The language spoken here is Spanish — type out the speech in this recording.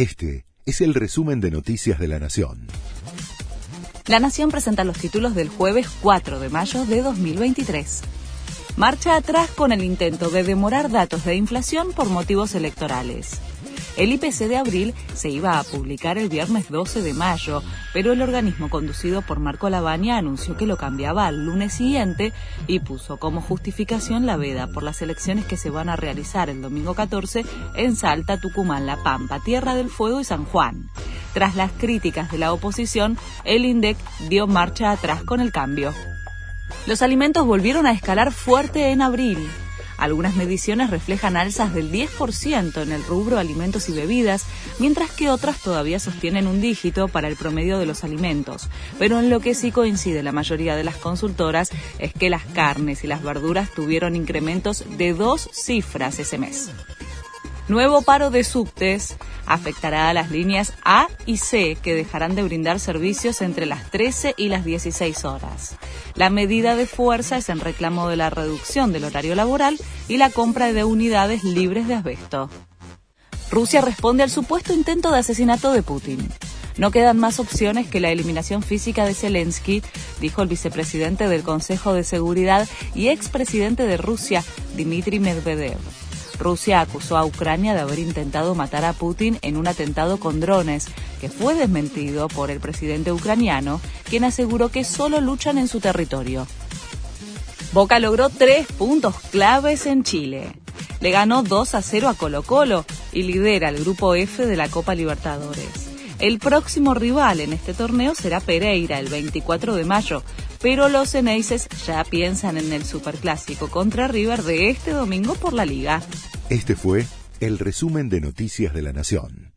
Este es el resumen de Noticias de la Nación. La Nación presenta los títulos del jueves 4 de mayo de 2023. Marcha atrás con el intento de demorar datos de inflación por motivos electorales. El IPC de abril se iba a publicar el viernes 12 de mayo, pero el organismo conducido por Marco Lavagna anunció que lo cambiaba al lunes siguiente y puso como justificación la veda por las elecciones que se van a realizar el domingo 14 en Salta, Tucumán, La Pampa, Tierra del Fuego y San Juan. Tras las críticas de la oposición, el INDEC dio marcha atrás con el cambio. Los alimentos volvieron a escalar fuerte en abril. Algunas mediciones reflejan alzas del 10% en el rubro alimentos y bebidas, mientras que otras todavía sostienen un dígito para el promedio de los alimentos. Pero en lo que sí coincide la mayoría de las consultoras es que las carnes y las verduras tuvieron incrementos de dos cifras ese mes. Nuevo paro de subtes afectará a las líneas A y C que dejarán de brindar servicios entre las 13 y las 16 horas. La medida de fuerza es en reclamo de la reducción del horario laboral y la compra de unidades libres de asbesto. Rusia responde al supuesto intento de asesinato de Putin. No quedan más opciones que la eliminación física de Zelensky, dijo el vicepresidente del Consejo de Seguridad y expresidente de Rusia, Dmitry Medvedev. Rusia acusó a Ucrania de haber intentado matar a Putin en un atentado con drones, que fue desmentido por el presidente ucraniano, quien aseguró que solo luchan en su territorio. Boca logró tres puntos claves en Chile. Le ganó 2 a 0 a Colo Colo y lidera el grupo F de la Copa Libertadores. El próximo rival en este torneo será Pereira el 24 de mayo, pero los Eneises ya piensan en el Superclásico contra River de este domingo por la Liga. Este fue el resumen de Noticias de la Nación.